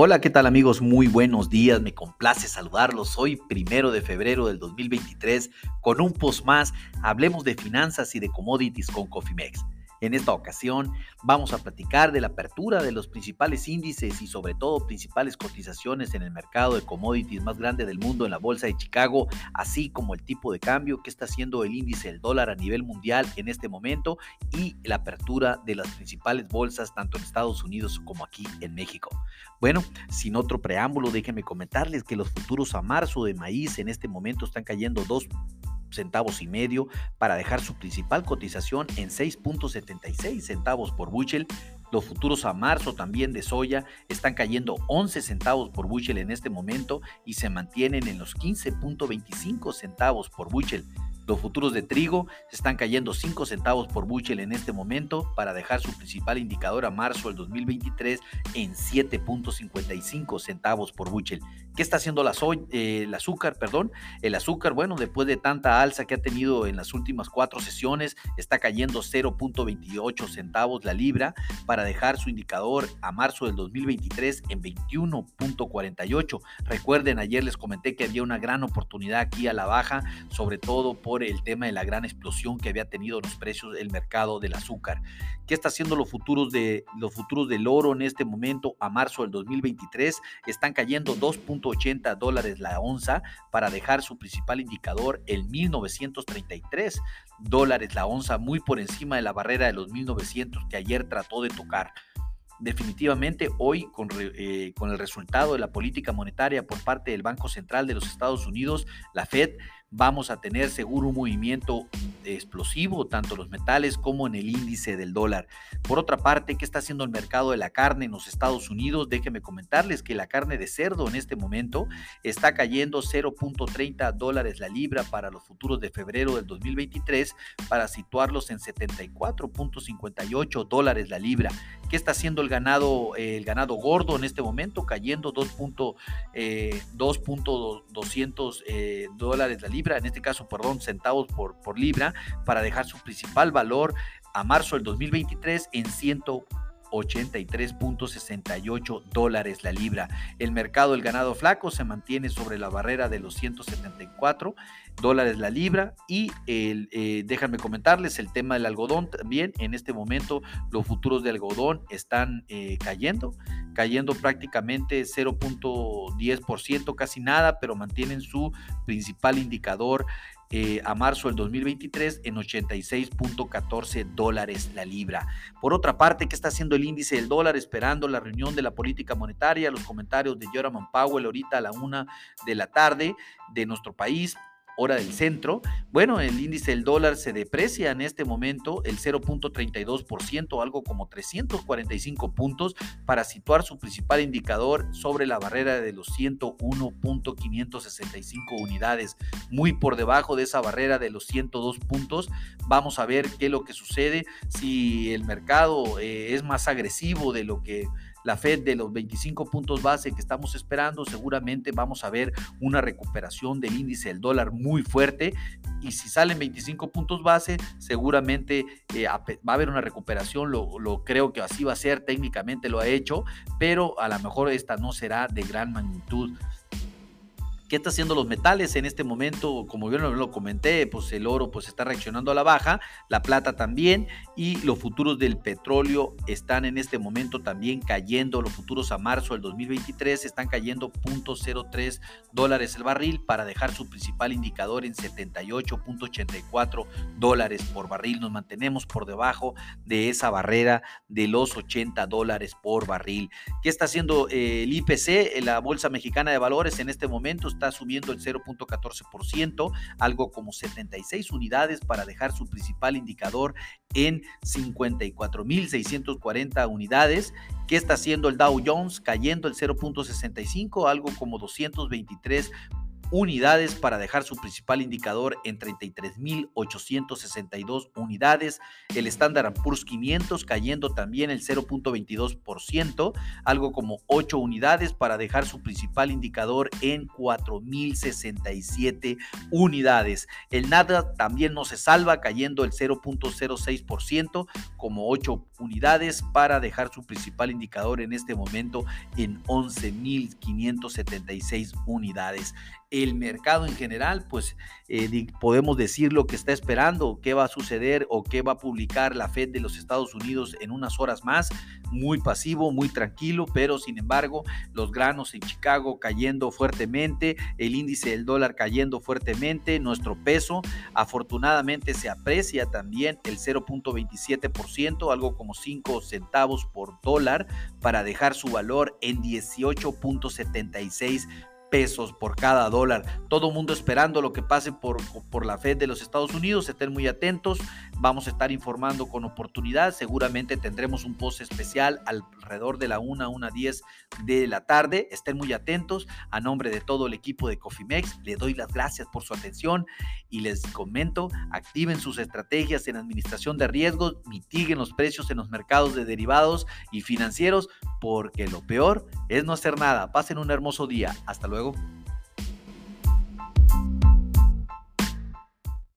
Hola, ¿qué tal amigos? Muy buenos días, me complace saludarlos. Hoy, primero de febrero del 2023, con un post más, hablemos de finanzas y de commodities con Cofimex. En esta ocasión vamos a platicar de la apertura de los principales índices y sobre todo principales cotizaciones en el mercado de commodities más grande del mundo en la Bolsa de Chicago, así como el tipo de cambio que está haciendo el índice del dólar a nivel mundial en este momento y la apertura de las principales bolsas tanto en Estados Unidos como aquí en México. Bueno, sin otro preámbulo, déjenme comentarles que los futuros a marzo de maíz en este momento están cayendo dos centavos y medio para dejar su principal cotización en 6.76 centavos por bushel. Los futuros a marzo también de soya están cayendo 11 centavos por bushel en este momento y se mantienen en los 15.25 centavos por bushel. Los futuros de trigo están cayendo 5 centavos por bushel en este momento para dejar su principal indicador a marzo del 2023 en 7.55 centavos por bushel. ¿Qué está haciendo la eh, el azúcar? Perdón, el azúcar, bueno, después de tanta alza que ha tenido en las últimas cuatro sesiones, está cayendo 0.28 centavos la libra para dejar su indicador a marzo del 2023 en 21.48. Recuerden, ayer les comenté que había una gran oportunidad aquí a la baja, sobre todo por el tema de la gran explosión que había tenido los precios del mercado del azúcar. ¿Qué está haciendo los futuros de los futuros del oro en este momento a marzo del 2023? Están cayendo 2. 80 dólares la onza para dejar su principal indicador el 1933 dólares la onza, muy por encima de la barrera de los 1900 que ayer trató de tocar. Definitivamente hoy con, eh, con el resultado de la política monetaria por parte del Banco Central de los Estados Unidos, la Fed, vamos a tener seguro un movimiento explosivo, tanto los metales como en el índice del dólar. Por otra parte, ¿qué está haciendo el mercado de la carne en los Estados Unidos? Déjenme comentarles que la carne de cerdo en este momento está cayendo 0.30 dólares la libra para los futuros de febrero del 2023 para situarlos en 74.58 dólares la libra. ¿Qué está haciendo el ganado, el ganado gordo en este momento? Cayendo 2.200 eh, eh, dólares la libra, en este caso, perdón, centavos por, por libra, para dejar su principal valor a marzo del 2023 en 183.68 dólares la libra. El mercado del ganado flaco se mantiene sobre la barrera de los 174 dólares la libra y el, eh, déjenme comentarles el tema del algodón también. En este momento los futuros de algodón están eh, cayendo, cayendo prácticamente 0.10%, casi nada, pero mantienen su principal indicador eh, a marzo del 2023 en 86.14 dólares la libra. Por otra parte, ¿qué está haciendo el índice del dólar? Esperando la reunión de la política monetaria, los comentarios de Jerome Powell ahorita a la una de la tarde de nuestro país hora del centro. Bueno, el índice del dólar se deprecia en este momento el 0.32%, algo como 345 puntos, para situar su principal indicador sobre la barrera de los 101.565 unidades, muy por debajo de esa barrera de los 102 puntos. Vamos a ver qué es lo que sucede, si el mercado eh, es más agresivo de lo que la Fed de los 25 puntos base que estamos esperando, seguramente vamos a ver una recuperación del índice del dólar muy fuerte. Y si salen 25 puntos base, seguramente eh, va a haber una recuperación. Lo, lo creo que así va a ser, técnicamente lo ha hecho, pero a lo mejor esta no será de gran magnitud. ¿Qué está haciendo los metales en este momento? Como yo lo comenté, pues el oro pues está reaccionando a la baja, la plata también y los futuros del petróleo están en este momento también cayendo. Los futuros a marzo del 2023 están cayendo 0.03 dólares el barril para dejar su principal indicador en 78.84 dólares por barril. Nos mantenemos por debajo de esa barrera de los 80 dólares por barril. ¿Qué está haciendo eh, el IPC, la Bolsa Mexicana de Valores en este momento? Está subiendo el 0.14%, algo como 76 unidades para dejar su principal indicador en 54.640 unidades. ¿Qué está haciendo el Dow Jones? Cayendo el 0.65, algo como 223 unidades para dejar su principal indicador en 33.862 unidades. El Standard Poor's 500 cayendo también el 0.22%, algo como 8 unidades para dejar su principal indicador en 4.067 unidades. El NADA también no se salva cayendo el 0.06% como 8 unidades para dejar su principal indicador en este momento en 11.576 unidades el mercado en general, pues eh, podemos decir lo que está esperando, qué va a suceder o qué va a publicar la Fed de los Estados Unidos en unas horas más. Muy pasivo, muy tranquilo, pero sin embargo los granos en Chicago cayendo fuertemente, el índice del dólar cayendo fuertemente, nuestro peso afortunadamente se aprecia también el 0.27%, algo como 5 centavos por dólar, para dejar su valor en 18.76 pesos por cada dólar. Todo mundo esperando lo que pase por, por la Fed de los Estados Unidos. Estén muy atentos. Vamos a estar informando con oportunidad. Seguramente tendremos un post especial alrededor de la 1 a 10 de la tarde. Estén muy atentos. A nombre de todo el equipo de Cofimex, le doy las gracias por su atención y les comento, activen sus estrategias en administración de riesgos, mitiguen los precios en los mercados de derivados y financieros, porque lo peor es no hacer nada. Pasen un hermoso día. Hasta luego.